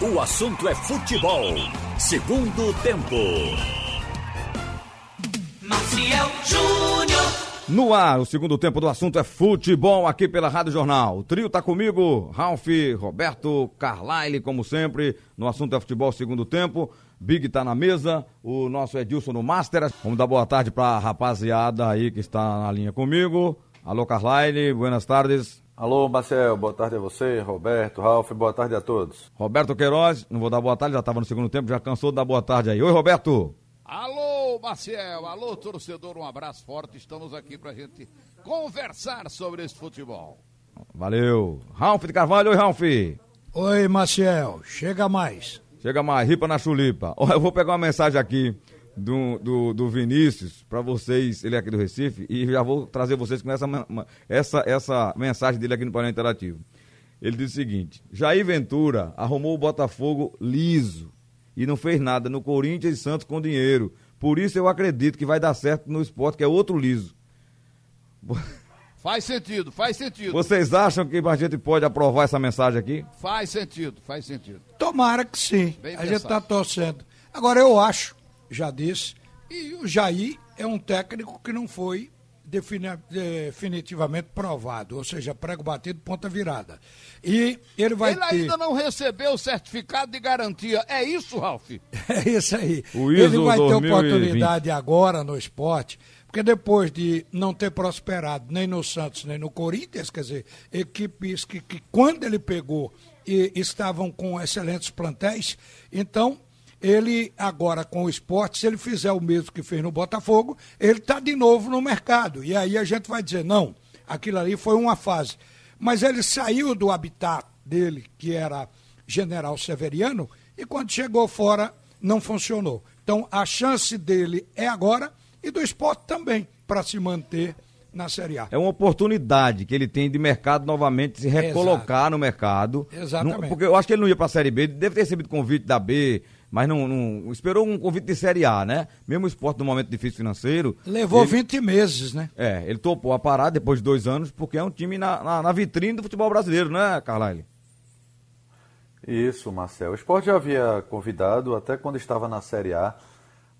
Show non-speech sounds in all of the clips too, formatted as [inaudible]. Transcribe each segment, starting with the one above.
O assunto é futebol. Segundo tempo. Maciel Júnior. No ar, o segundo tempo do assunto é futebol aqui pela Rádio Jornal. O trio tá comigo, Ralf, Roberto, Carlyle, como sempre, no assunto é futebol segundo tempo. Big tá na mesa, o nosso Edilson no Master. Vamos dar boa tarde pra rapaziada aí que está na linha comigo. Alô, Carlyle, buenas tardes. Alô, Marcel, boa tarde a você, Roberto, Ralf, boa tarde a todos. Roberto Queiroz, não vou dar boa tarde, já estava no segundo tempo, já cansou de dar boa tarde aí. Oi, Roberto. Alô, Marcel, alô, torcedor, um abraço forte. Estamos aqui pra gente conversar sobre esse futebol. Valeu. Ralf de Carvalho, oi, Ralf. Oi, Maciel, chega mais. Chega mais, ripa na chulipa. Ó, Eu vou pegar uma mensagem aqui do, do, do Vinícius para vocês, ele é aqui do Recife, e já vou trazer vocês com essa, essa, essa mensagem dele aqui no painel interativo. Ele diz o seguinte: Jair Ventura arrumou o Botafogo liso e não fez nada no Corinthians e Santos com dinheiro. Por isso eu acredito que vai dar certo no esporte, que é outro liso. [laughs] Faz sentido, faz sentido. Vocês acham que a gente pode aprovar essa mensagem aqui? Faz sentido, faz sentido. Tomara que sim. Bem a gente pensado. está torcendo. Agora, eu acho, já disse, e o Jair é um técnico que não foi defini- definitivamente provado, ou seja, prego batido, ponta virada. E ele vai Ele ter. ainda não recebeu o certificado de garantia. É isso, Ralf? [laughs] É isso aí. Ele vai ter 2020. oportunidade agora no esporte, porque depois de não ter prosperado nem no Santos nem no Corinthians, quer dizer, equipes que, que quando ele pegou e estavam com excelentes plantéis, então ele agora com o esporte, se ele fizer o mesmo que fez no Botafogo, ele está de novo no mercado. E aí a gente vai dizer, não, aquilo ali foi uma fase. Mas ele saiu do habitat dele, que era General Severiano, e quando chegou fora, não funcionou. Então, a chance dele é agora e do esporte também, para se manter na Série A. É uma oportunidade que ele tem de mercado novamente se recolocar no mercado. Exatamente. Não- porque eu acho que ele não ia para a Série B, ele deve ter recebido convite da B, mas não, não- esperou um convite de Série A, né? Mesmo o esporte num momento difícil financeiro. Levou ele, 20 meses, né? É, ele topou a parar depois de dois anos, porque é um time na, na, na vitrine do futebol brasileiro, né, Carlyle? Isso, Marcel. O Sport já havia convidado, até quando estava na Série A.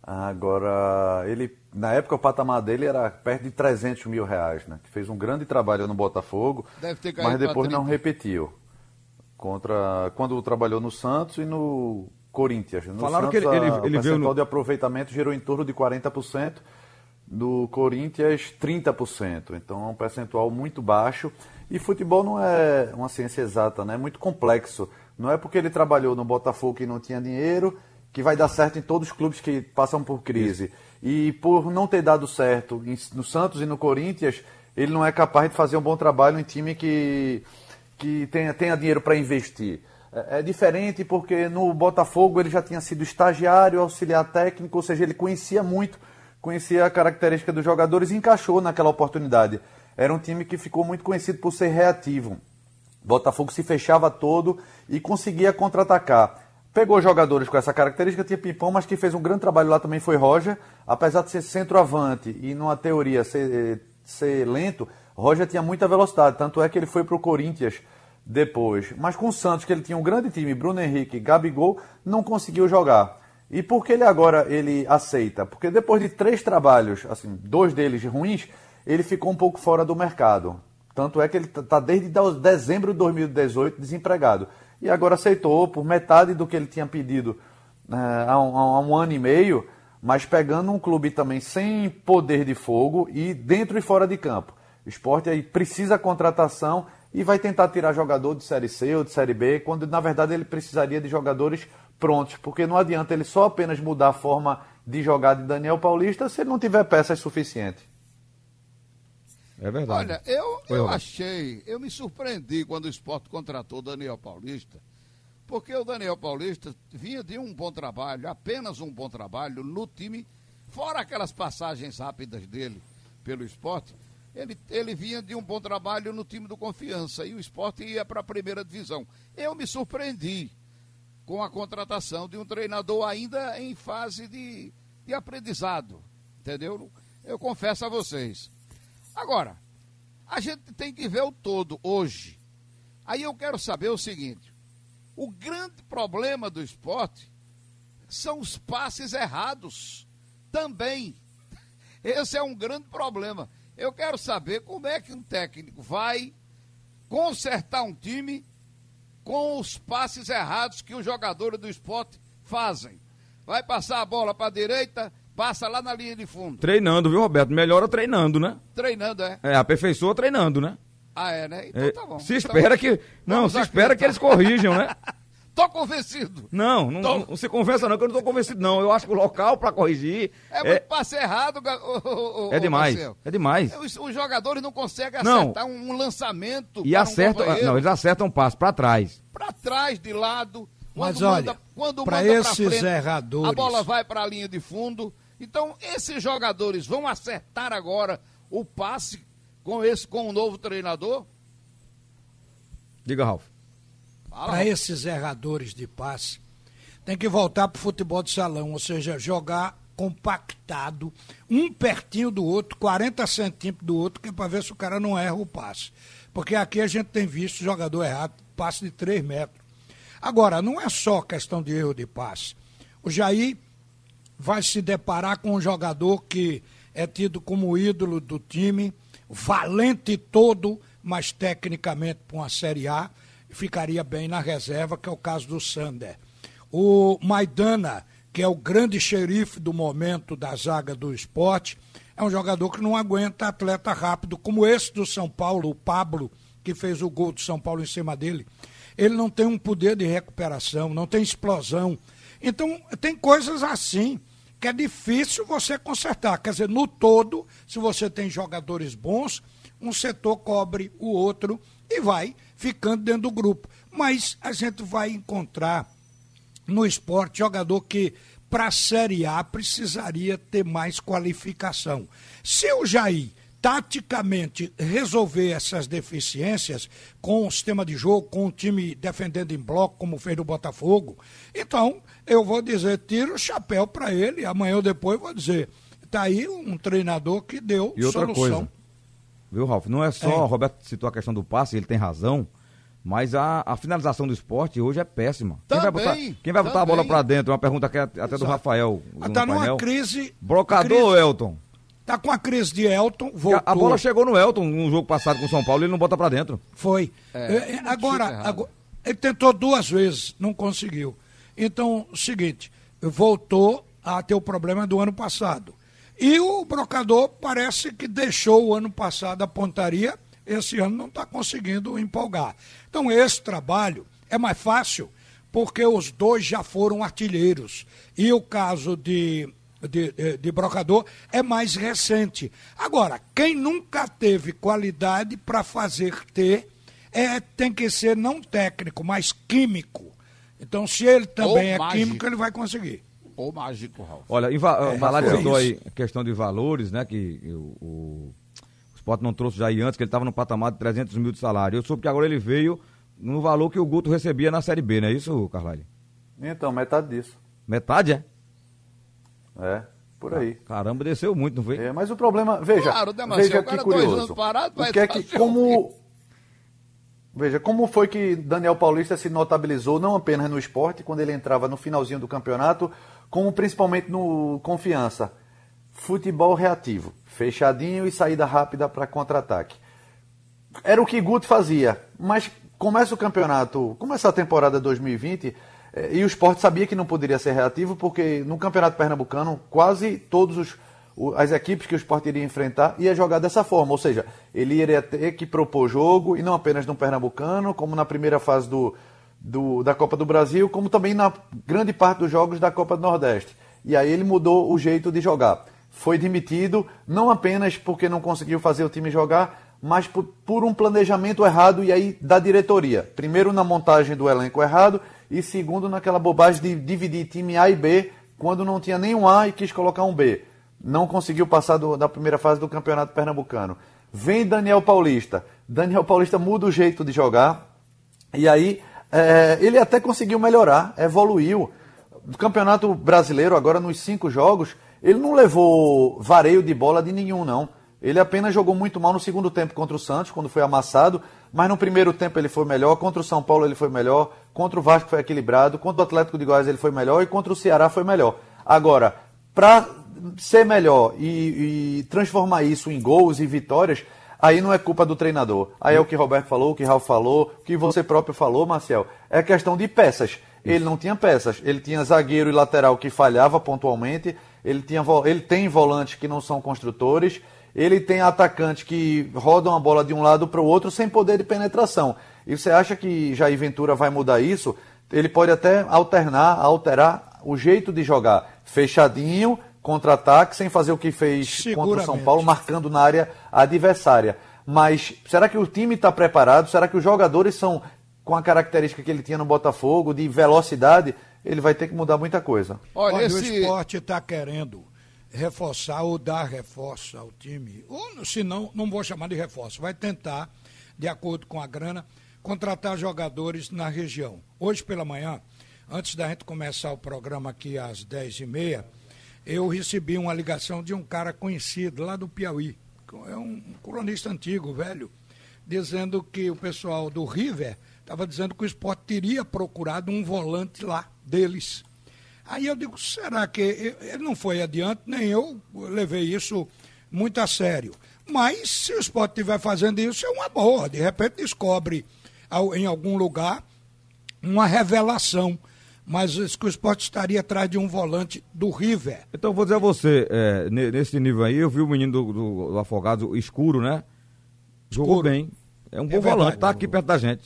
Agora, ele, na época, o patamar dele era perto de 300 mil reais, né? Que fez um grande trabalho no Botafogo, Deve ter caído mas depois não 30. repetiu. Contra, quando trabalhou no Santos e no Corinthians. No Falaram Santos, que ele- ele- ele o percentual no- de aproveitamento gerou em torno de 40%, do Corinthians 30%. Então é um percentual muito baixo. E futebol não é uma ciência exata, né? é muito complexo. Não é porque ele trabalhou no Botafogo e não tinha dinheiro que vai dar certo em todos os clubes que passam por crise. E por não ter dado certo no Santos e no Corinthians, ele não é capaz de fazer um bom trabalho em time que, que tenha, tenha dinheiro para investir. É, é diferente porque no Botafogo ele já tinha sido estagiário, auxiliar técnico, ou seja, ele conhecia muito, conhecia a característica dos jogadores e encaixou naquela oportunidade. Era um time que ficou muito conhecido por ser reativo. Botafogo se fechava todo e conseguia contra-atacar. Pegou jogadores com essa característica, tinha Pimpão, mas quem fez um grande trabalho lá também foi Roger. Apesar de ser centroavante e, numa teoria, ser, eh, ser lento, Roger tinha muita velocidade. Tanto é que ele foi para o Corinthians depois. Mas com o Santos, que ele tinha um grande time, Bruno Henrique, Gabigol, não conseguiu jogar. E por que ele agora ele aceita? Porque depois de três trabalhos, assim, dois deles ruins, ele ficou um pouco fora do mercado. Tanto é que ele está desde de- dezembro de 2018 desempregado. E agora aceitou por metade do que ele tinha pedido eh, há, um, há um ano e meio, mas pegando um clube também sem poder de fogo e dentro e fora de campo. O esporte aí precisa contratação e vai tentar tirar jogador de Série C ou de Série B, quando na verdade ele precisaria de jogadores prontos, porque não adianta ele só apenas mudar a forma de jogar de Daniel Paulista se ele não tiver peças suficientes. É verdade. Olha, eu, eu achei, eu me surpreendi quando o esporte contratou o Daniel Paulista, porque o Daniel Paulista vinha de um bom trabalho, apenas um bom trabalho no time, fora aquelas passagens rápidas dele pelo esporte, ele, ele vinha de um bom trabalho no time do Confiança e o esporte ia para a primeira divisão. Eu me surpreendi com a contratação de um treinador ainda em fase de, de aprendizado, entendeu? Eu confesso a vocês. Agora, a gente tem que ver o todo hoje. Aí eu quero saber o seguinte: O grande problema do esporte são os passes errados também. [laughs] Esse é um grande problema. Eu quero saber como é que um técnico vai consertar um time com os passes errados que os jogadores do esporte fazem. Vai passar a bola para a direita, passa lá na linha de fundo. Treinando, viu, Roberto? Melhora treinando, né? Treinando, é. É, aperfeiçoa treinando, né? Ah, é, né? Então É, tá bom. se Então, espera que. Não, se espera que eles corrijam, né? [laughs] Tô convencido. Não, não, Tô- não se convença não, que eu não estou convencido, não. Eu acho que o local para corrigir É, é, muito passe errado, ô, ô, é demais. Marcelo. É demais. Os, os jogadores não conseguem Não. acertar um, um lançamento E para um acertam. companheiro. não, eles acertam o passo para trás. Pra trás, de lado. Mas Quando olha, manda- quando pra manda esses frente, erradores- A bola vai para a linha de fundo. Então, esses jogadores vão acertar agora o passe com esse com o novo treinador? Diga, Ralf. Para esses erradores de passe, tem que voltar para o futebol de salão, ou seja, jogar compactado, um pertinho do outro, 40 centímetros do outro, que é para ver se o cara não erra o passe. Porque aqui a gente tem visto jogador errado, passe de 3 metros. Agora, não é só questão de erro de passe. O Jair vai se deparar com um jogador que é tido como ídolo do time, valente todo, mas tecnicamente para uma Série A, ficaria bem na reserva, que é o caso do Sander. O Maidana, que é o grande xerife do momento da zaga do esporte, é um jogador que não aguenta atleta rápido, como esse do São Paulo, o Pablo, que fez o gol do São Paulo em cima dele. Ele não tem um poder de recuperação, não tem explosão. Então, tem coisas assim que é difícil você consertar. Quer dizer, no todo, se você tem jogadores bons, um setor cobre o outro e vai ficando dentro do grupo. Mas a gente vai encontrar no esporte jogador que para a Série A precisaria ter mais qualificação. Se o Jair taticamente resolver essas deficiências com o sistema de jogo, com o time defendendo em bloco, como fez no Botafogo, então eu vou dizer, tira o chapéu para ele, amanhã ou depois vou dizer, tá aí um treinador que deu E outra solução. coisa, viu, Ralf? Não é só, É. o Roberto citou a questão do passe, ele tem razão, mas a, a finalização do esporte hoje é péssima. quem vai botar, quem vai botar a bola para dentro? Uma pergunta que é até do Exato. Rafael. Ah, no tá numa painel. crise. Brocador, crise- Elton. Tá com a crise de Elton, A- voltou. A bola chegou no Elton no jogo passado com o São Paulo e ele não bota para dentro. Foi. É, É, é, agora, agora, ele tentou duas vezes, não conseguiu. Então, o seguinte, voltou a ter o problema do ano passado. E o brocador parece que deixou o ano passado a pontaria, esse ano não está conseguindo empolgar. Então, esse trabalho é mais fácil, porque os dois já foram artilheiros. E o caso de, de, de- de brocador é mais recente. Agora, quem nunca teve qualidade para fazer ter, é, tem que ser não técnico, mas químico. Então, se ele também é mágico. químico, ele vai conseguir. Ô mágico, Ralf. Olha, em va É, é citou aí a questão de valores, né? Que o, o, o Sport não trouxe já aí antes, que ele estava no patamar de 300 mil de salário. Eu soube que agora ele veio no valor que o Guto recebia na Série B, não é isso, Carlyle? Então, metade disso. Metade, é? É, por aí. Caramba, desceu muito, não foi? É, mas o problema, veja, Claro, né, veja que curioso. anos parado, o que é que, como, veja, como foi que Daniel Paulista se notabilizou não apenas no esporte, quando ele entrava no finalzinho do campeonato, como principalmente no Confiança. Futebol reativo, fechadinho e saída rápida para contra-ataque. Era o que Guto fazia, mas começa o campeonato, começa a temporada 2020 eh, e o esporte sabia que não poderia ser reativo porque no campeonato pernambucano quase todos os as equipes que o esporte iria enfrentar ia jogar dessa forma, ou seja, ele iria ter que propor jogo e não apenas no pernambucano, como na primeira fase do, do- da Copa do Brasil, como também na grande parte dos jogos da Copa do Nordeste. E aí ele mudou o jeito de jogar. Foi demitido não apenas porque não conseguiu fazer o time jogar, mas por, por um planejamento errado e aí da diretoria. Primeiro na montagem do elenco errado e segundo naquela bobagem de dividir time A e B quando não tinha nenhum A e quis colocar um B. Não conseguiu passar do- da primeira fase do Campeonato Pernambucano. Vem Daniel Paulista. Daniel Paulista muda o jeito de jogar. E aí é, ele até conseguiu melhorar, evoluiu. No Campeonato Brasileiro, agora nos cinco jogos, ele não levou vareio de bola de nenhum, não. Ele apenas jogou muito mal no segundo tempo contra o Santos, quando foi amassado, mas no primeiro tempo ele foi melhor, contra o São Paulo ele foi melhor, Contra o Vasco foi equilibrado, contra o Atlético de Goiás ele foi melhor e contra o Ceará foi melhor. Agora, para ser melhor e, e, transformar isso em gols e vitórias, aí não é culpa do treinador. Aí é o que Roberto falou, o que Ralf falou, o que você próprio falou, Marcel. É questão de peças. Ele não tinha peças. Ele tinha zagueiro e lateral que falhava pontualmente. Ele, tinha, ele tem volantes que não são construtores. Ele tem atacantes que rodam a bola de um lado para o outro sem poder de penetração. E você acha que Jair Ventura vai mudar isso? Ele pode até alternar, alterar o jeito de jogar. Fechadinho, contra-ataque, sem fazer o que fez contra o São Paulo, marcando na área adversária. Mas será que o time está preparado? Será que os jogadores são com a característica que ele tinha no Botafogo, de velocidade? Ele vai ter que mudar muita coisa. Olha, Olha esse... o esporte está querendo reforçar ou dar reforço ao time. Ou, se não, não vou chamar de reforço. Vai tentar, de acordo com a grana, contratar jogadores na região. Hoje pela manhã, antes da gente começar o programa aqui às 10h30, eu recebi uma ligação de um cara conhecido lá do Piauí, é um cronista antigo, velho, dizendo que o pessoal do River estava dizendo que o esporte teria procurado um volante lá deles. Aí eu digo, será que ele não foi adiante, nem eu levei isso muito a sério. Mas se o esporte estiver fazendo isso, é uma boa. De repente descobre em algum lugar uma revelação mas que o esporte estaria atrás de um volante do River. Então, vou dizer a você, é, nesse nível aí, eu vi o menino do, do, do Afogado escuro, né? Jogou escuro. bem. É um bom é volante, tá aqui perto da gente.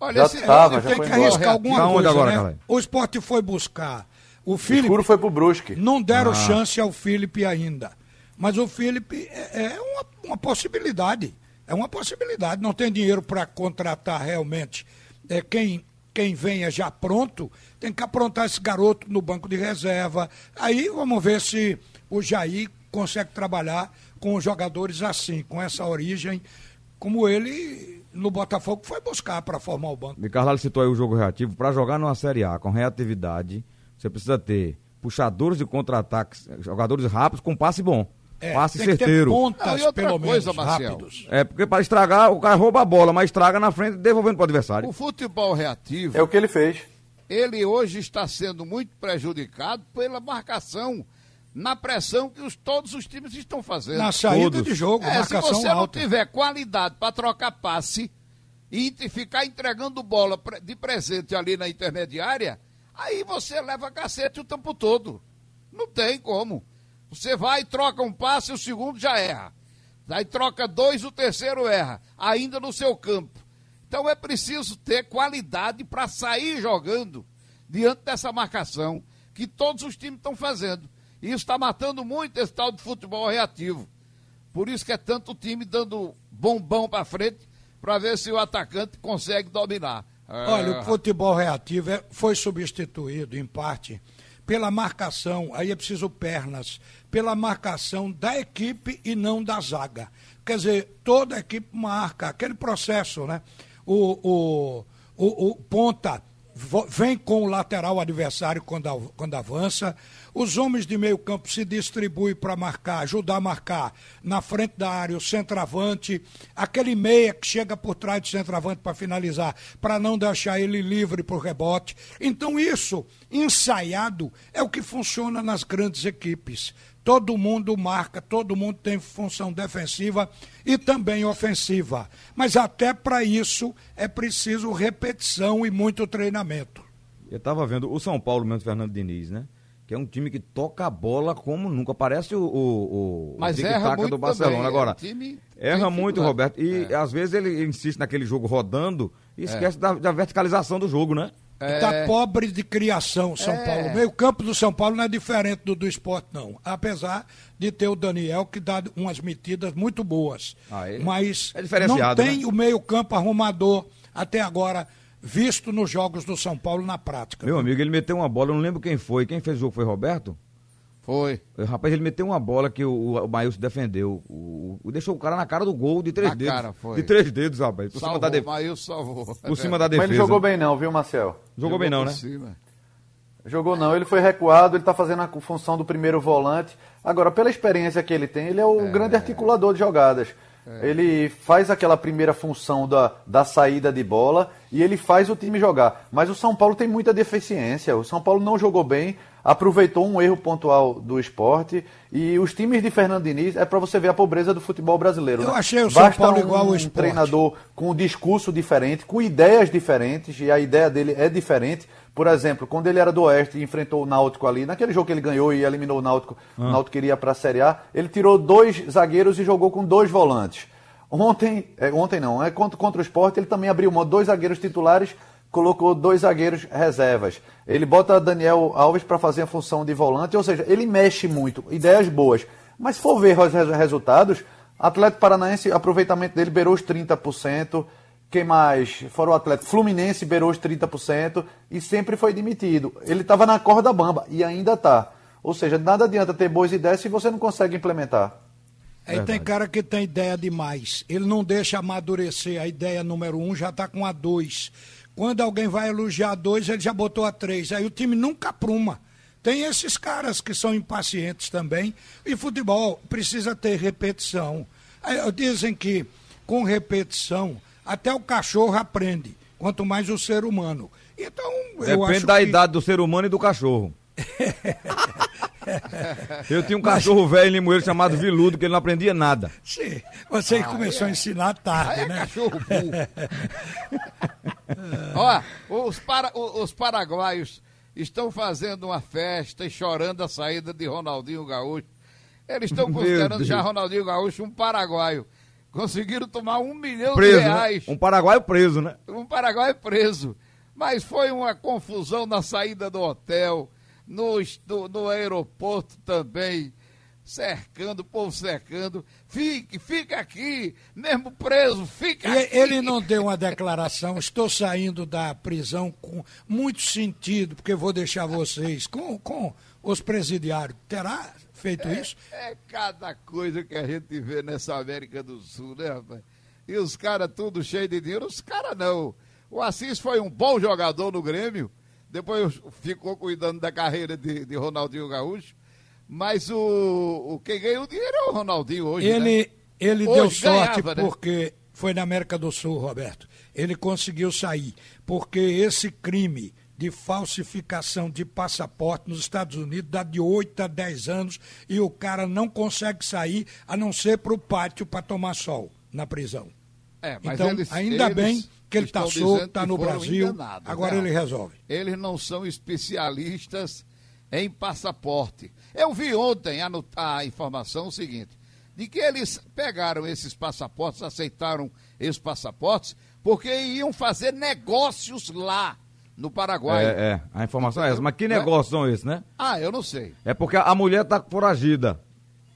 Olha, já esse, tava, já tem que arriscar alguma tá coisa, agora, né? O esporte foi buscar. O Felipe. Escuro foi pro Brusque. Não deram ah. chance ao Felipe ainda. Mas o Felipe é, é uma, uma possibilidade. É uma possibilidade. Não tem dinheiro para contratar realmente é, quem quem venha já pronto, tem que aprontar esse garoto no banco de reserva. Aí vamos ver se o Jair consegue trabalhar com jogadores assim, com essa origem, como ele no Botafogo foi buscar para formar o banco. E Carvalho citou aí o jogo reativo. Para jogar numa Série A com reatividade, você precisa ter puxadores de contra-ataques, jogadores rápidos com passe bom. É, passe certeiro. pontas, Não, pelo coisa, menos, rápidos. É, porque para estragar, o cara rouba a bola, mas estraga na frente, devolvendo para o adversário. O futebol reativo. É o que ele fez. Ele hoje está sendo muito prejudicado pela marcação, na pressão que os, todos os times estão fazendo. Na saída todos. de jogo, é, marcação Se você alta. não tiver qualidade para trocar passe e ficar entregando bola de presente ali na intermediária, aí você leva cacete o tempo todo. Não tem como. Você vai e troca um passe, o segundo já erra. Aí troca dois, o terceiro erra, ainda no seu campo. Então é preciso ter qualidade para sair jogando diante dessa marcação que todos os times estão fazendo. E isso está matando muito esse tal de futebol reativo. Por isso que é tanto time dando bombão para frente para ver se o atacante consegue dominar. Olha, o futebol reativo é, foi substituído, em parte, pela marcação, aí é preciso pernas, pela marcação da equipe e não da zaga. Quer dizer, toda a equipe marca, aquele processo, né? O, o, o, o ponta vem com o lateral adversário quando, quando avança. Os homens de meio campo se distribuem para marcar, ajudar a marcar na frente da área o centroavante, aquele meia que chega por trás do centroavante para finalizar, para não deixar ele livre para o rebote. Então isso, ensaiado, é o que funciona nas grandes equipes. Todo mundo marca, todo mundo tem função defensiva e também ofensiva. Mas até para isso é preciso repetição e muito treinamento. Eu estava vendo o São Paulo, mesmo Fernando Diniz, né? Que é um time que toca a bola como nunca. Parece o, o, o Mas erra muito do Barcelona. Também. Agora, é erra muito, Roberto. E é. às vezes ele insiste naquele jogo rodando e esquece é. da, da verticalização do jogo, né? Está é... pobre de criação, São é... Paulo. O meio campo do São Paulo não é diferente do do esporte, não. Apesar de ter o Daniel, que dá umas metidas muito boas. Ah, é? Mas é não tem né? o meio campo arrumador até agora visto nos jogos do São Paulo na prática. Meu amigo, ele meteu uma bola, eu não lembro quem foi. Quem fez o jogo foi Roberto? Foi. Rapaz, ele meteu uma bola que o, o Maílson defendeu. O, o, deixou o cara na cara do gol de três na dedos. Cara, foi. De três dedos, rapaz. Por salvou, cima da defesa. Maílson salvou. Por cima da defesa. Mas ele jogou bem não, viu, Marcel? Jogou, jogou bem não, né? Cima. Jogou não, ele foi recuado, ele está fazendo a função do primeiro volante. Agora, pela experiência que ele tem, ele é o é... grande articulador de jogadas. Ele faz aquela primeira função da, da saída de bola e ele faz o time jogar. Mas o São Paulo tem muita deficiência. O São Paulo não jogou bem, aproveitou um erro pontual do esporte. E os times de Fernando Diniz é para você ver a pobreza do futebol brasileiro. Eu né? achei o São Basta Paulo um, igual ao um Sport. treinador com um discurso diferente, com ideias diferentes, e a ideia dele é diferente. Por exemplo, quando ele era do Oeste e enfrentou o Náutico ali, naquele jogo que ele ganhou e eliminou o Náutico, o Náutico queria para a Série A, ele tirou dois zagueiros e jogou com dois volantes. Ontem, é, ontem não, é contra, contra o Sport, ele também abriu mão dois zagueiros titulares, colocou dois zagueiros reservas. Ele bota Daniel Alves para fazer a função de volante, ou seja, ele mexe muito, ideias boas. Mas se for ver os res- resultados, Atlético Paranaense, aproveitamento dele beirou os 30%. Quem mais? Fora o Atlético Fluminense, beirou os 30% e sempre foi demitido. Ele estava na corda bamba e ainda está. Ou seja, nada adianta ter boas ideias se você não consegue implementar. Aí tem cara que tem ideia demais. Ele não deixa amadurecer a ideia número um, já está com a dois. Quando alguém vai elogiar a dois, ele já botou a três. Aí o time nunca apruma. Tem esses caras que são impacientes também. E futebol precisa ter repetição. Dizem que com repetição até o cachorro aprende, quanto mais o ser humano. Então, eu Depende acho da que... idade do ser humano e do cachorro. [laughs] Eu tinha um cachorro velho em Limoeiro chamado [laughs] Viludo, que ele não aprendia nada. Sim, você começou a ensinar tarde, Aí é né? cachorro burro. [laughs] Ó, os, para, os paraguaios estão fazendo uma festa e chorando a saída de Ronaldinho Gaúcho. Eles estão considerando já Ronaldinho Gaúcho um paraguaio. Conseguiram tomar um milhão Preso, de né? reais. Um paraguaio preso, né? Um paraguaio preso. Mas foi uma confusão na saída do hotel, no, no, no aeroporto também, cercando, o povo cercando. Fique, fica aqui, mesmo preso, fica E aqui. ele não deu uma declaração, estou saindo da prisão com muito sentido, porque vou deixar vocês com, com os presidiários. Terá feito isso? É cada coisa que a gente vê nessa América do Sul, né, rapaz? E os caras tudo cheio de dinheiro. Os caras não. O Assis foi um bom jogador no Grêmio, depois ficou cuidando da carreira de, de Ronaldinho Gaúcho. Mas o, o quem ganha o dinheiro é o Ronaldinho hoje. né? Ele, ele Hoje deu sorte ganhava, né? porque foi na América do Sul, Roberto. Ele conseguiu sair, porque esse crime de falsificação de passaporte nos Estados Unidos dá de 8 a 10 anos e o cara não consegue sair a não ser para o pátio para tomar sol na prisão. É, mas então, eles- ainda eles bem que ele está estão solto, está que no Brasil, agora né? ele resolve. Eles não são especialistas em passaporte. Eu vi ontem a, a informação seguinte, de que eles pegaram esses passaportes, aceitaram esses passaportes, porque iam fazer negócios lá, no Paraguai. É, é, a informação é essa. Mas que Né? negócios são esses, né? Ah, eu não sei. É porque a mulher tá foragida.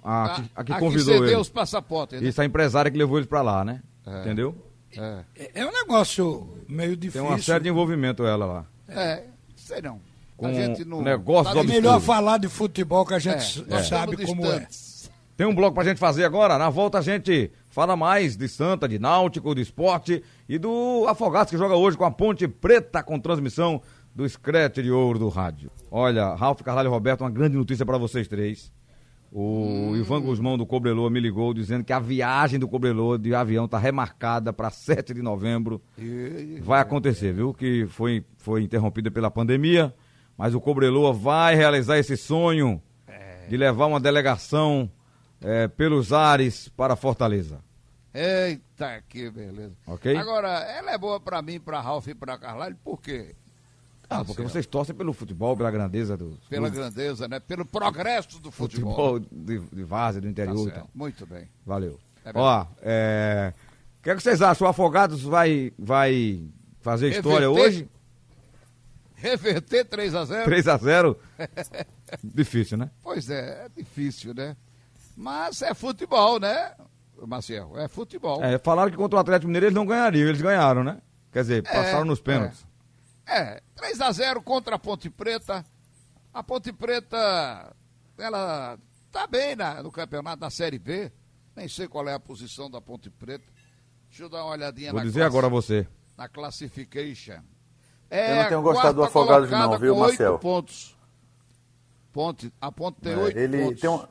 A, que, a que a convidou cedeu ele. os passaportes. né? Isso, a empresária que levou eles pra lá, né? Entendeu? É, É- É um negócio meio Tem difícil. uma série de envolvimento ela lá. é, sei não. Com a gente não... negócios tá É obscuros. melhor falar de futebol que a É, gente nós sabe estamos como é. Tem um bloco pra gente fazer agora. Na volta a gente fala mais de Santa, de Náutico, de esporte e do Afogados que joga hoje com a Ponte Preta com transmissão do Scratch de Ouro do rádio. Olha, Ralf Carvalho e Roberto, uma grande notícia pra vocês três. O Ivan Guzmão do Cobreloa me ligou dizendo que a viagem do Cobreloa de avião tá remarcada para 7 de novembro. E- Vai acontecer, viu? Que foi, foi interrompida pela pandemia, mas o Cobreloa vai realizar esse sonho de levar uma delegação eh, pelos ares para Fortaleza. Eita, que beleza. Ok. Agora, ela é boa pra mim, pra Ralf e pra Carlalho, por quê? Ah, porque vocês torcem pelo futebol, pela grandeza do, Pela do grandeza, né? Pelo progresso do futebol. futebol de, de Várzea, do Tá interior e certo. tal. Muito bem. Valeu. É Ó, é, o que, é que vocês acham? O Afogados vai, vai fazer história hoje? Reverter 3 a 0 3 a 0 [laughs] Difícil, né? Pois é, é difícil, né? Mas é futebol, né, Maciel? É futebol. É, falaram que contra o Atlético Mineiro eles não ganhariam, eles ganharam, né? Quer dizer, passaram nos pênaltis. É, 3 a 0 contra a Ponte Preta. A Ponte Preta, ela tá bem na, no campeonato da Série B. Nem sei qual é a posição da Ponte Preta. Deixa eu dar uma olhadinha Vou na dizer agora a você. na classification. Eu É não tenho gostado do Afogados não, viu, Marcel? pontos. Ponte, a Ponte tem É, oito ele pontos. tem um-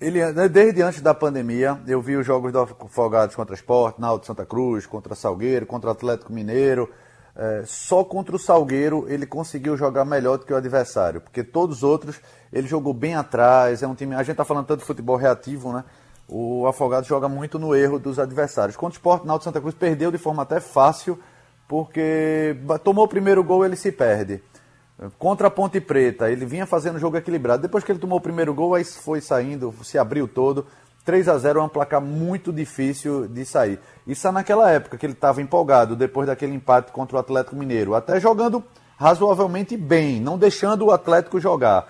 Ele, né, desde antes da pandemia, eu vi os jogos do Afogados contra Sport, Náutico Santa Cruz, contra Salgueiro, contra o Atlético Mineiro. É, só contra o Salgueiro ele conseguiu jogar melhor do que o adversário, porque todos os outros ele jogou bem atrás. É um time. A gente está falando tanto de futebol reativo, né? O Afogados joga muito no erro dos adversários. Contra o Sport, Náutico Santa Cruz perdeu de forma até fácil, porque tomou o primeiro gol ele se perde. Contra a Ponte Preta, ele vinha fazendo jogo equilibrado. Depois que ele tomou o primeiro gol, aí foi saindo, se abriu todo. 3 a 0 é um placar muito difícil de sair. Isso é naquela época que ele estava empolgado, depois daquele empate contra o Atlético Mineiro. Até jogando razoavelmente bem, não deixando o Atlético jogar.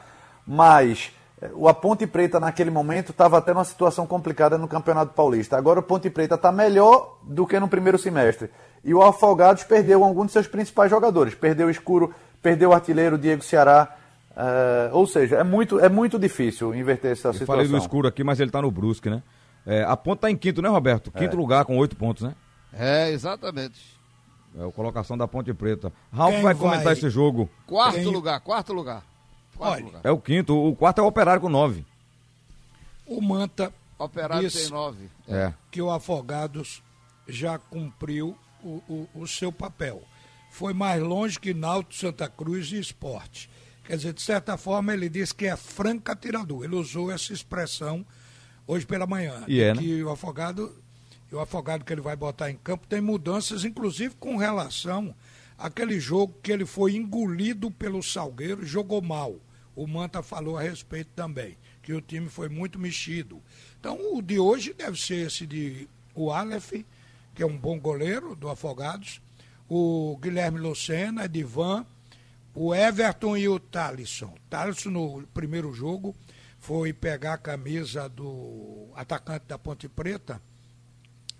Mas eh, a Ponte Preta naquele momento estava até numa situação complicada no Campeonato Paulista. Agora o Ponte Preta está melhor do que no primeiro semestre. E o Afogados perdeu alguns de seus principais jogadores. Perdeu o Escuro, perdeu o artilheiro Diego Ceará. Uh, ou seja, é muito, é muito difícil inverter essa Eu situação. falei do escuro aqui, mas ele está no Brusque, né? É, a ponta está em quinto, né, Roberto? Quinto É. lugar com oito pontos, né? É, exatamente. É a colocação da Ponte Preta. Ralf vai vai? comentar esse jogo. Quarto Quem- lugar, quarto lugar. Quarto Olha, lugar. É o quinto. O quarto é o Operário com nove. O Manta Operário tem nove. É. que o Afogados já cumpriu o, o- o seu papel. Foi mais longe que Náutico, Santa Cruz e Esporte. Quer dizer, de certa forma, ele disse que é franca atirador. Ele usou essa expressão hoje pela manhã. E é, né? Que o Afogado, o Afogado que ele vai botar em campo tem mudanças, inclusive com relação àquele jogo que ele foi engolido pelo Salgueiro e jogou mal. O Manta falou a respeito também, que o time foi muito mexido. Então, o de hoje deve ser esse de o Aleph, que é um bom goleiro do Afogados, o Guilherme Lucena, Edivan, o Everton e o Thalisson. Thalisson, no primeiro jogo, foi pegar a camisa do atacante da Ponte Preta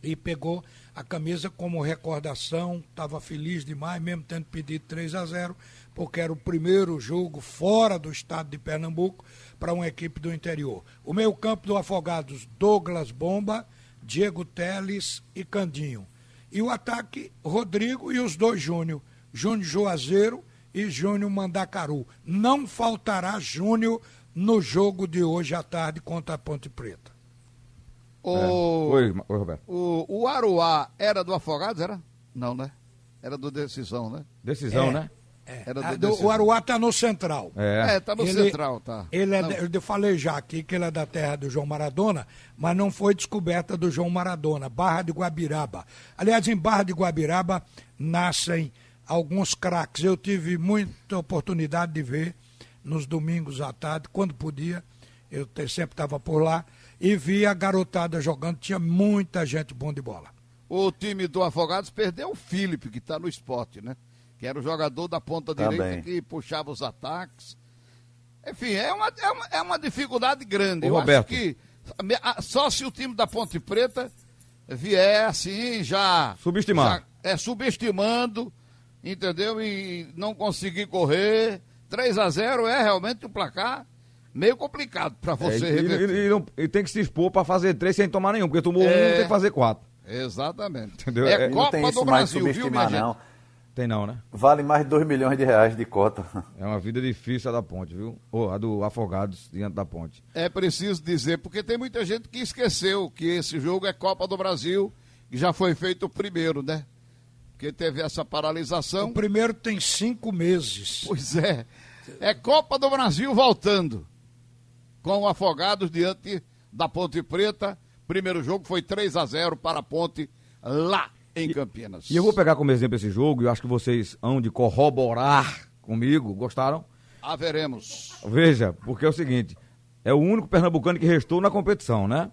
e pegou a camisa como recordação, estava feliz demais, mesmo tendo pedido 3 a 0 porque era o primeiro jogo fora do estado de Pernambuco para uma equipe do interior. O meio campo do Afogados, Douglas Bomba, Diego Teles e Candinho. E o ataque, Rodrigo e os dois Júnior, Júnior Juazeiro e Júnior Mandacaru. Não faltará Júnior no jogo de hoje à tarde contra a Ponte Preta. O, Oi, oi, Roberto. o, o Aruá era do Afogados, era? Não, né? Era do Decisão, né? Decisão, É. né? Era Ah, do o Aruá está no Central. É. É, tá no Ele- Central, tá. Ele é, eu falei já aqui que ele é da terra do João Maradona, mas não foi descoberta do João Maradona, Barra de Guabiraba. Aliás, em Barra de Guabiraba nascem alguns craques. Eu tive muita oportunidade de ver nos domingos à tarde, quando podia, eu sempre estava por lá, e vi a garotada jogando, tinha muita gente bom de bola. O time do Afogados perdeu o Felipe, que está no esporte, né? Que era o jogador da ponta Tá direita bem. que puxava os ataques. Enfim, é uma, é uma, é uma dificuldade grande. Ô, Eu Roberto. acho que só se o time da Ponte Preta vier assim, já. Subestimar. já- é, subestimando, entendeu? E não conseguir correr. 3 a 0 é realmente um placar meio complicado para É, você e, reverter. e- e não- e tem que se expor para fazer três sem tomar nenhum, porque tomou um, É. tem que fazer quatro. Exatamente. Entendeu? É, É, E não Copa tem do Brasil, viu, minha subestimar, gente? Não. Tem não, né? Vale mais de 2 milhões de reais de cota. É uma vida difícil a da ponte, viu? Ou a do Afogados diante da ponte. É preciso dizer, porque tem muita gente que esqueceu que esse jogo é Copa do Brasil, que já foi feito o primeiro, né? Porque teve essa paralisação. O primeiro tem cinco meses. Pois é. É Copa do Brasil voltando. Com o Afogados diante da Ponte Preta. Primeiro jogo foi 3 a 0 para a Ponte lá em Campinas. E eu vou pegar como exemplo esse jogo, e eu acho que vocês hão de corroborar comigo. Gostaram? Haveremos. Veja, porque é o seguinte: é o único pernambucano que restou na competição, né?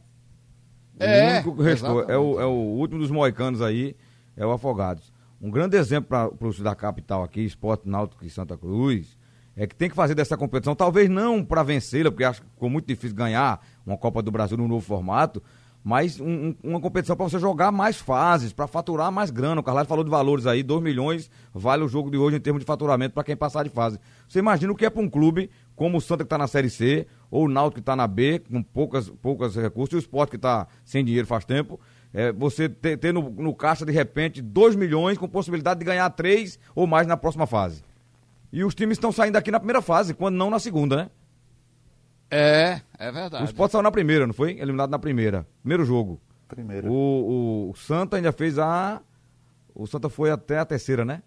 O É, único que restou. É o, é o último dos moicanos aí, é o Afogados. Um grande exemplo para o da capital aqui, Esporte Náutico e Santa Cruz, é que tem que fazer dessa competição, talvez não para vencê-la, porque acho que ficou muito difícil ganhar uma Copa do Brasil num novo formato, mas um- um- uma competição para você jogar mais fases, para faturar mais grana. O Carlos falou de valores aí, 2 milhões vale o jogo de hoje em termos de faturamento para quem passar de fase. Você imagina o que é para um clube como o Santa que está na Série C, ou o Náutico que está na B, com poucas, poucas recursos, e o Sport que está sem dinheiro faz tempo, é, você ter, ter no, no caixa, de repente, 2 milhões com possibilidade de ganhar 3 ou mais na próxima fase. E os times estão saindo aqui na primeira fase, quando não na segunda, né? É, é O verdade. Sport saiu na primeira, não foi? Eliminado na primeira. Primeiro jogo. Primeiro. O, o, o Santa ainda fez a. O Santa foi até a terceira, né?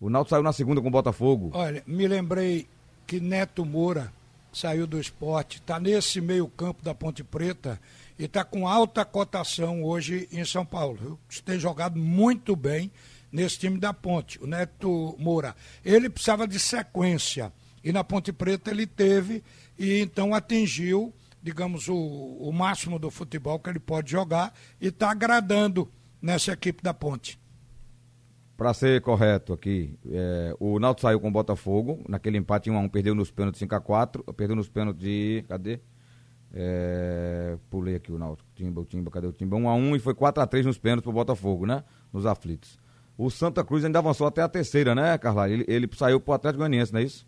O Náutico saiu na segunda com o Botafogo. Olha, me lembrei que Neto Moura saiu do esporte, está nesse meio campo da Ponte Preta e está com alta cotação hoje em São Paulo. Tem jogado muito bem nesse time da Ponte, o Neto Moura. Ele precisava de sequência e na Ponte Preta ele teve e então atingiu, digamos, o, o máximo do futebol que ele pode jogar e está agradando nessa equipe da Ponte. Pra ser correto aqui, é, o Náutico saiu com o Botafogo, naquele empate 1x1, perdeu nos pênaltis 5x4, perdeu nos pênaltis de. Cadê? É, pulei aqui o Náutico, Timba, o Timba, cadê o Timba? 1x1 e foi 4x3 nos pênaltis pro Botafogo, né? Nos aflitos. O Santa Cruz ainda avançou até a terceira, né, Carla? Ele, ele saiu pro Atlético Goianiense, não é isso?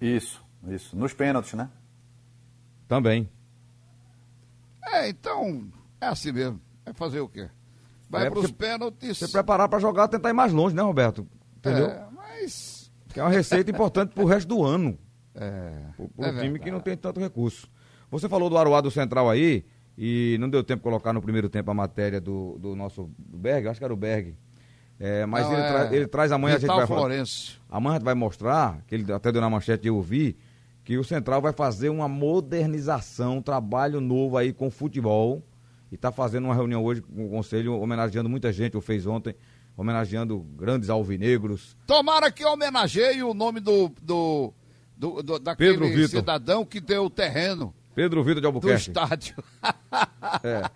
Isso, isso. Nos pênaltis, né? Também. É, então, é assim mesmo. É fazer o quê? Vai É, pros porque pênaltis. Se preparar pra jogar, tentar ir mais longe, né, Roberto? Entendeu? É, mas. Que é uma receita importante pro resto do ano. É. Pro, pro é time verdade. que não tem tanto recurso. Você falou do Aruá do Central aí, e não deu tempo de colocar no primeiro tempo a matéria do, do nosso do Berg, acho que era o Berg. É, mas Não, ele, é tra- ele traz amanhã, a gente Vital vai falar. Florencio. Amanhã a gente vai mostrar, que ele até deu na manchete e eu vi, que o Central vai fazer uma modernização, um trabalho novo aí com futebol. E está fazendo uma reunião hoje com o Conselho, homenageando muita gente, o fez ontem, homenageando grandes alvinegros. Tomara que homenageie o nome do. do, do, do daquele cidadão que deu o terreno Pedro Vitor de do Albuquerque. estádio. [laughs] É.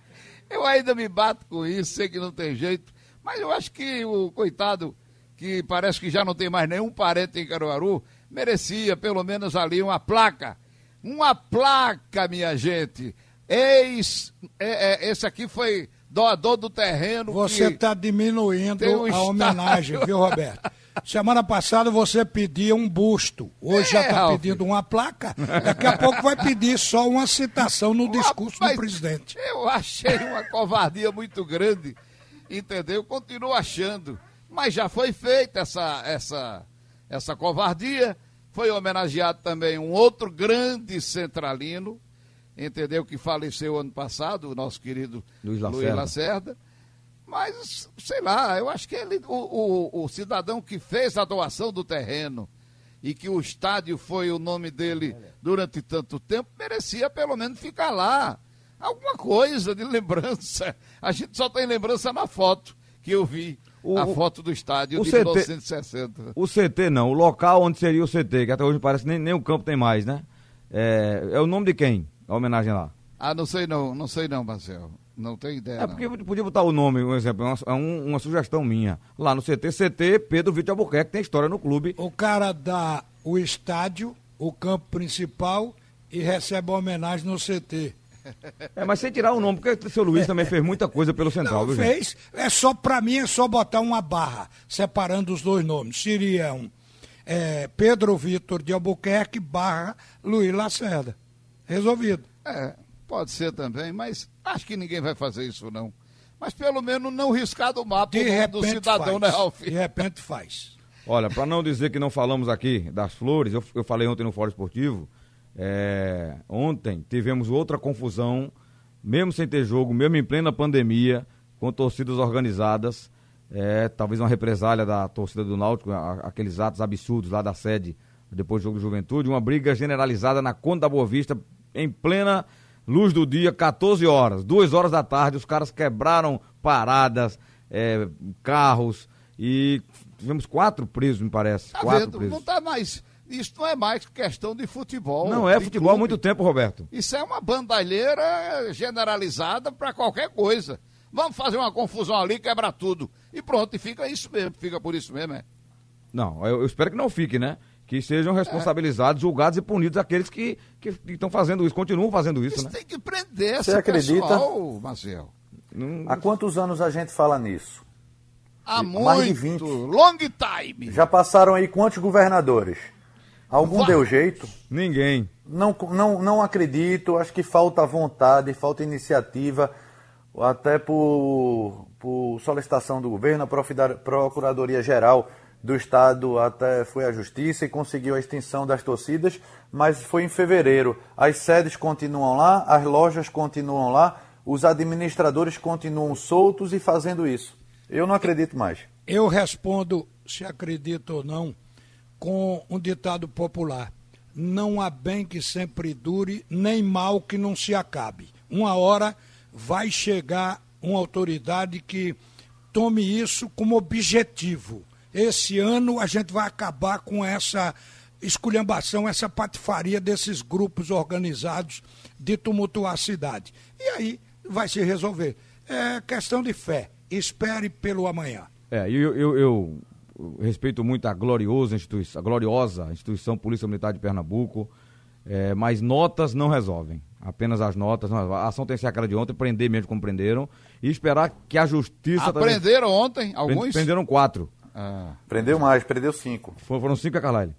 Eu ainda me bato com isso, sei que não tem jeito, mas eu acho que o coitado, que parece que já não tem mais nenhum parente em Caruaru, merecia pelo menos ali uma placa. Uma placa, minha gente. Eis, é, é, esse aqui foi doador do terreno. Você está diminuindo um a estádio. homenagem, viu, Roberto? Semana passada você pedia um busto, hoje já É, está Ralf. pedindo uma placa, daqui a pouco vai pedir só uma citação no discurso Rapaz, do presidente. Eu achei uma covardia muito grande, entendeu? Continuo achando. Mas já foi feita essa, essa, essa covardia. Foi homenageado também um outro grande centralino, entendeu? Que faleceu ano passado, o nosso querido Luiz Luiz Lacerda. Lacerda. Mas, sei lá, eu acho que ele, o, o, o cidadão que fez a doação do terreno e que o estádio foi o nome dele durante tanto tempo, merecia pelo menos ficar lá. Alguma coisa de lembrança. A gente só tem lembrança na foto que eu vi. O- a foto do estádio o de CT 1960. O CT não, o local onde seria o CT, que até hoje parece nem, nem o campo tem mais, né? É, é o nome de quem? A homenagem lá. Ah, não sei não, não sei não, Marcel. Não tenho ideia. É não. porque podia botar o nome, um exemplo, é uma, uma sugestão minha. Lá no CT, CT Pedro Vitor Albuquerque, tem história no clube. O cara dá o estádio, o campo principal e recebe a homenagem no CT. É, mas sem tirar o nome, porque o seu Luiz também fez muita coisa pelo Central, Não viu, gente? fez, é só, para mim, é só botar uma barra, separando os dois nomes. Seriam é, Pedro Vitor de Albuquerque barra Luiz Lacerda. Resolvido. É, pode ser também, mas acho que ninguém vai fazer isso não. Mas pelo menos não riscar do mapa De do cidadão, faz. né, Ralf? De repente faz. Olha, para não dizer que não falamos aqui das flores, eu, eu falei ontem no Fórum Esportivo, é, ontem tivemos outra confusão, mesmo sem ter jogo, mesmo em plena pandemia, com torcidas organizadas, é, talvez uma represália da torcida do Náutico, aqueles atos absurdos lá da sede, depois do jogo do Juventude, uma briga generalizada na Conta da Boa Vista, em plena luz do dia, 14 horas, 2 horas da tarde, os caras quebraram paradas, é, carros, e tivemos quatro presos, me parece. Tá quatro vendo? presos. Não tá mais. Isso não é mais questão de futebol. Não é futebol há clube. muito tempo, Roberto. Isso é uma bandalheira generalizada para qualquer coisa. Vamos fazer uma confusão ali, quebra tudo. E pronto, e fica isso mesmo, fica por isso mesmo, é. Não, eu, eu espero que não fique, né? Que sejam responsabilizados, julgados e punidos aqueles que que estão fazendo isso, continuam fazendo isso, Isso né? tem que prender Você acredita? pessoal, Marcel. Não- Há quantos anos a gente fala nisso? Há Mais de muito, 20. long time. Já passaram aí quantos governadores? Algum deu jeito? Ninguém. Não, não, não acredito, acho que falta vontade, falta iniciativa, até por, por solicitação do governo, a Procuradoria-Geral do Estado até foi à Justiça e conseguiu a extinção das torcidas, mas foi em fevereiro. As sedes continuam lá, as lojas continuam lá, os administradores continuam soltos e fazendo isso. Eu não acredito mais. Eu respondo, se acredito ou não, com um ditado popular: não há bem que sempre dure, nem mal que não se acabe. Uma hora vai chegar uma autoridade que tome isso como objetivo. Esse ano a gente vai acabar com essa esculhambação, essa patifaria desses grupos organizados de tumultuar a cidade. E aí vai se resolver. É questão de fé. Espere pelo amanhã. É, eu, eu, eu respeito muito a gloriosa instituição, a gloriosa instituição Polícia Militar de Pernambuco, é, mas notas não resolvem. Apenas as notas. Não, a ação tem que ser aquela de ontem, prender mesmo como prenderam, e esperar que a justiça. Aprenderam também... ontem alguns? Prenderam quatro. Ah. Prendeu mais, prendeu cinco. Foram cinco a Carlyle.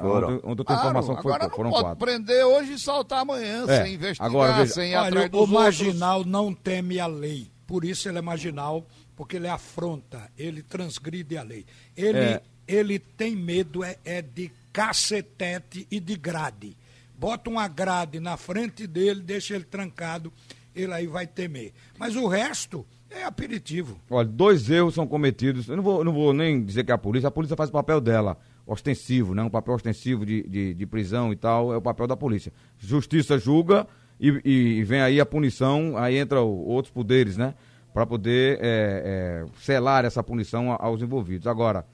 Foram. Ontem, ontem eu tenho informação que foi, agora foram não pode quatro. prender hoje e soltar amanhã, É, sem investigar, agora, veja- sem Olha, atrás o dos marginal não teme a lei. Por isso ele é marginal, porque ele afronta, ele transgride a lei. Ele, É. ele tem medo é, é de cacetete e de grade. Bota uma grade na frente dele, deixa ele trancado, ele aí vai temer. Mas o resto é aperitivo. Olha, dois erros são cometidos. Eu não vou, não vou nem dizer que é a polícia, a polícia faz o papel dela, ostensivo, né? Um papel ostensivo de, de, de prisão e tal, é o papel da polícia. Justiça julga e, e vem aí a punição, aí entra o- outros poderes, né? Para poder é, é, selar essa punição aos envolvidos. Agora,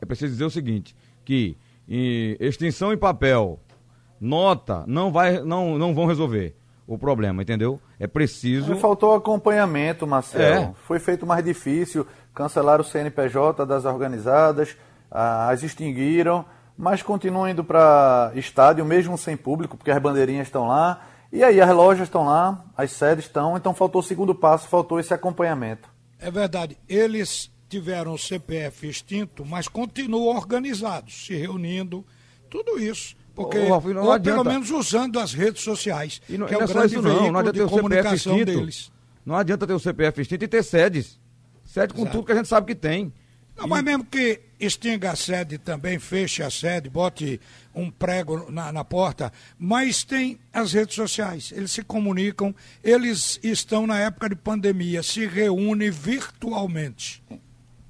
é preciso dizer o seguinte, que em extinção em papel, nota, não, vai, não, não vão resolver o problema, entendeu? É preciso... Faltou acompanhamento, Marcelo. É. Foi feito mais difícil, cancelaram o CNPJ das organizadas, as extinguiram, mas continuam indo para estádio, mesmo sem público, porque as bandeirinhas estão lá. E aí as lojas estão lá, as sedes estão, então faltou o segundo passo, faltou esse acompanhamento. É verdade, eles tiveram o CPF extinto, mas continuam organizados, se reunindo, tudo isso. Porque, Ralf, não ou adianta. pelo menos usando as redes sociais, E não, que e é não o é só grande isso não, veículo não adianta de ter o CPF comunicação extinto. deles. Não adianta ter o CPF extinto e ter sedes. Sede com Exato. tudo que a gente sabe que tem. Não, mas mesmo que extinga a sede também, feche a sede, bote um prego na, na porta, mas tem as redes sociais, eles se comunicam, eles estão na época de pandemia, se reúnem virtualmente.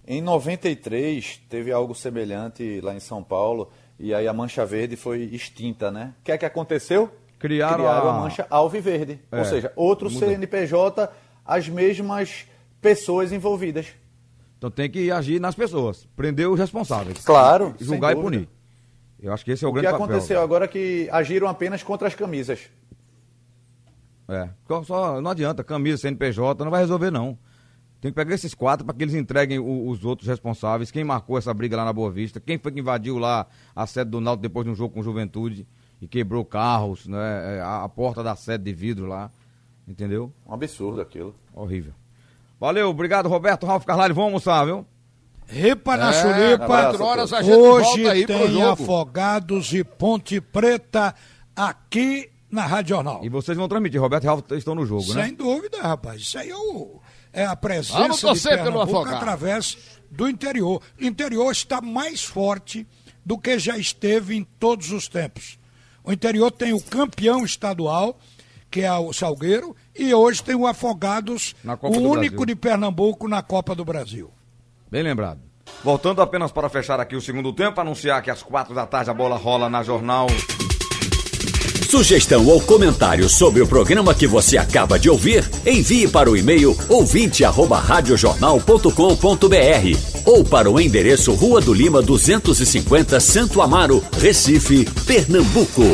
Em 93 teve algo semelhante lá em São Paulo e aí a mancha verde foi extinta, né? O que é que aconteceu? Criaram a... a- mancha alviverde, É, ou seja, outro muda. CNPJ, as mesmas pessoas envolvidas. Então tem que agir nas pessoas. Prender os responsáveis. Claro, Julgar e punir. Eu acho que esse é o, O que grande aconteceu agora é que agiram apenas contra as camisas. papel. É. Só- não adianta, camisa, CNPJ, não vai resolver não. Tem que pegar esses quatro para que eles entreguem o- os outros responsáveis. Quem marcou essa briga lá na Boa Vista, quem foi que invadiu lá a sede do Náutico depois de um jogo com Juventude e quebrou carros, né? a, a porta da sede de vidro lá. Entendeu? Um absurdo aquilo. Horrível. Valeu, obrigado, Roberto Ralf Carlalho. Vamos almoçar, viu? Ripa na É, chulipa, quatro horas a gente hoje volta aí pro tem jogo. Afogados e Ponte Preta aqui na Rádio Jornal. E vocês vão transmitir. Roberto e Ralf estão no jogo, né? Sem dúvida, rapaz. Isso aí é, o- é a Vamos presença de torcer pelo Pernambuco Afogado. através do interior. O interior está mais forte do que já esteve em todos os tempos. O interior tem o campeão estadual, que é o Salgueiro, e hoje tem o Afogados, Na o único Brasil. de Pernambuco na Copa do Brasil. Bem lembrado. Voltando apenas para fechar aqui o segundo tempo, anunciar que às quatro da tarde a bola rola na Jornal. Sugestão ou comentário sobre o programa que você acaba de ouvir, envie para o e-mail ouvinte@radiojornal.com.br ou para o endereço Rua do Lima 250, Santo Amaro, Recife, Pernambuco.